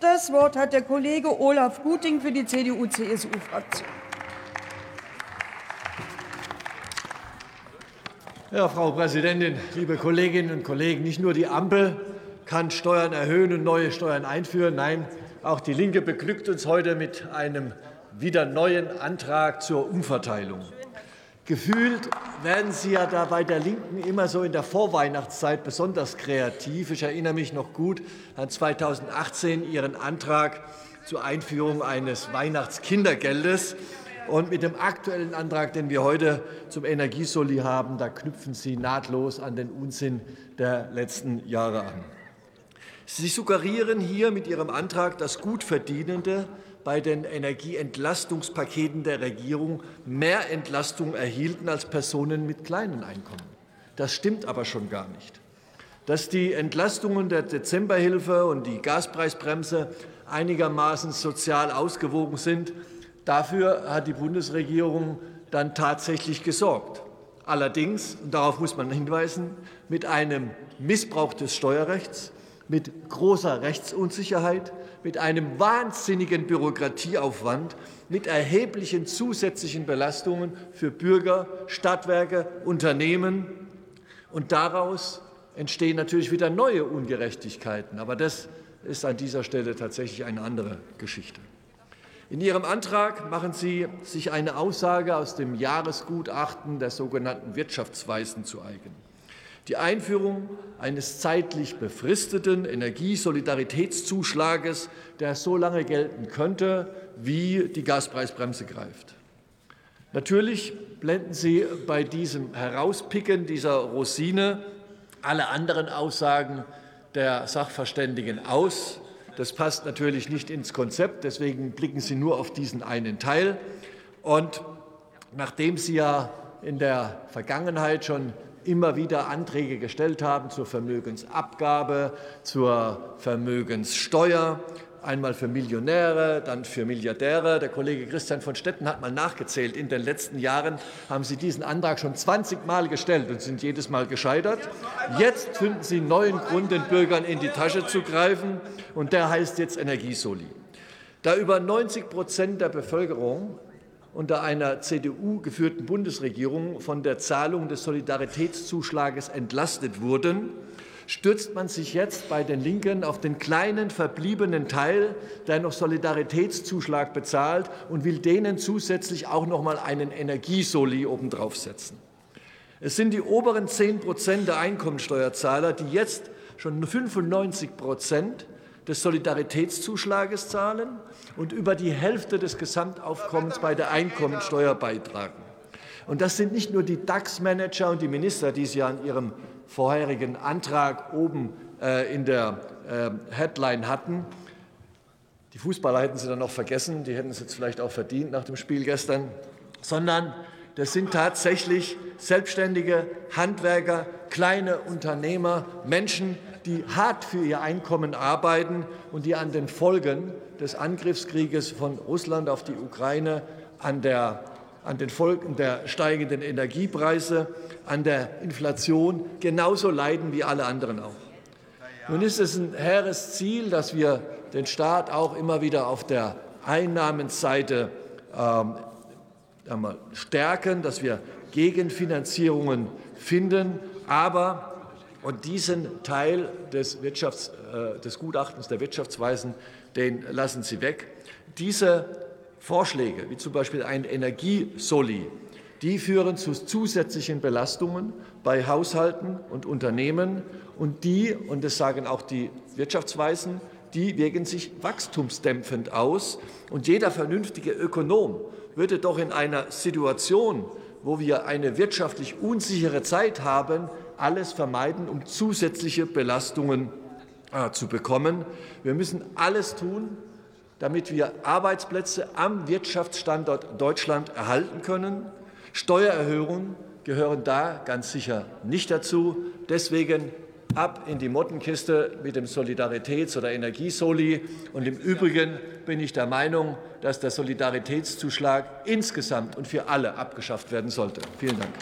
Das Wort hat der Kollege Olaf Guting für die CDU-CSU-Fraktion. Ja, Frau Präsidentin, liebe Kolleginnen und Kollegen! Nicht nur die Ampel kann Steuern erhöhen und neue Steuern einführen. Nein, auch die Linke beglückt uns heute mit einem wieder neuen Antrag zur Umverteilung. Gefühlt werden Sie ja da bei der Linken immer so in der Vorweihnachtszeit besonders kreativ. Ich erinnere mich noch gut an 2018 Ihren Antrag zur Einführung eines Weihnachtskindergeldes. Und mit dem aktuellen Antrag, den wir heute zum Energiesoli haben, da knüpfen Sie nahtlos an den Unsinn der letzten Jahre an. Sie suggerieren hier mit Ihrem Antrag, dass Gutverdienende bei den Energieentlastungspaketen der Regierung mehr Entlastung erhielten als Personen mit kleinen Einkommen. Das stimmt aber schon gar nicht. Dass die Entlastungen der Dezemberhilfe und die Gaspreisbremse einigermaßen sozial ausgewogen sind, dafür hat die Bundesregierung dann tatsächlich gesorgt. Allerdings, und darauf muss man hinweisen, mit einem Missbrauch des Steuerrechts, mit großer Rechtsunsicherheit, mit einem wahnsinnigen Bürokratieaufwand, mit erheblichen zusätzlichen Belastungen für Bürger, Stadtwerke, Unternehmen. Und daraus entstehen natürlich wieder neue Ungerechtigkeiten. Aber das ist an dieser Stelle tatsächlich eine andere Geschichte. In Ihrem Antrag machen Sie sich eine Aussage aus dem Jahresgutachten der sogenannten Wirtschaftsweisen zu eigen die Einführung eines zeitlich befristeten Energiesolidaritätszuschlages, der so lange gelten könnte, wie die Gaspreisbremse greift. Natürlich blenden Sie bei diesem Herauspicken dieser Rosine alle anderen Aussagen der Sachverständigen aus. Das passt natürlich nicht ins Konzept, deswegen blicken Sie nur auf diesen einen Teil. Und nachdem Sie ja in der Vergangenheit schon immer wieder Anträge gestellt haben zur Vermögensabgabe, zur Vermögenssteuer, einmal für Millionäre, dann für Milliardäre. Der Kollege Christian von Stetten hat mal nachgezählt. In den letzten Jahren haben Sie diesen Antrag schon 20 Mal gestellt und sind jedes Mal gescheitert. Jetzt finden Sie neuen Grund, den Bürgern in die Tasche zu greifen, und der heißt jetzt Energiesoli. Da über 90 Prozent der Bevölkerung unter einer CDU geführten Bundesregierung von der Zahlung des Solidaritätszuschlages entlastet wurden, stürzt man sich jetzt bei den Linken auf den kleinen verbliebenen Teil, der noch Solidaritätszuschlag bezahlt, und will denen zusätzlich auch noch mal einen Energiesoli obendrauf setzen. Es sind die oberen 10 Prozent der Einkommensteuerzahler, die jetzt schon 95 Prozent des Solidaritätszuschlages zahlen und über die Hälfte des Gesamtaufkommens bei der Einkommensteuer beitragen. Und das sind nicht nur die DAX-Manager und die Minister, die Sie an Ihrem vorherigen Antrag oben äh, in der äh, Headline hatten. Die Fußballer hätten Sie dann noch vergessen, die hätten es jetzt vielleicht auch verdient nach dem Spiel gestern, sondern das sind tatsächlich Selbstständige, Handwerker, kleine Unternehmer, Menschen, die hart für ihr Einkommen arbeiten und die an den Folgen des Angriffskrieges von Russland auf die Ukraine, an, der, an den Folgen der steigenden Energiepreise, an der Inflation genauso leiden wie alle anderen auch. Nun ist es ein hehres Ziel, dass wir den Staat auch immer wieder auf der Einnahmenseite ähm, stärken, dass wir Gegenfinanzierungen finden. Aber, und diesen Teil des, Wirtschafts-, äh, des Gutachtens der Wirtschaftsweisen, den lassen Sie weg. Diese Vorschläge, wie zum Beispiel ein Energiesoli, die führen zu zusätzlichen Belastungen bei Haushalten und Unternehmen. Und die, und das sagen auch die Wirtschaftsweisen, die wirken sich wachstumsdämpfend aus. Und jeder vernünftige Ökonom würde doch in einer Situation, wo wir eine wirtschaftlich unsichere Zeit haben, alles vermeiden, um zusätzliche Belastungen äh, zu bekommen. Wir müssen alles tun, damit wir Arbeitsplätze am Wirtschaftsstandort Deutschland erhalten können. Steuererhöhungen gehören da ganz sicher nicht dazu. Deswegen ab in die Mottenkiste mit dem Solidaritäts- oder Energiesoli. Und im Übrigen bin ich der Meinung, dass der Solidaritätszuschlag insgesamt und für alle abgeschafft werden sollte. Vielen Dank.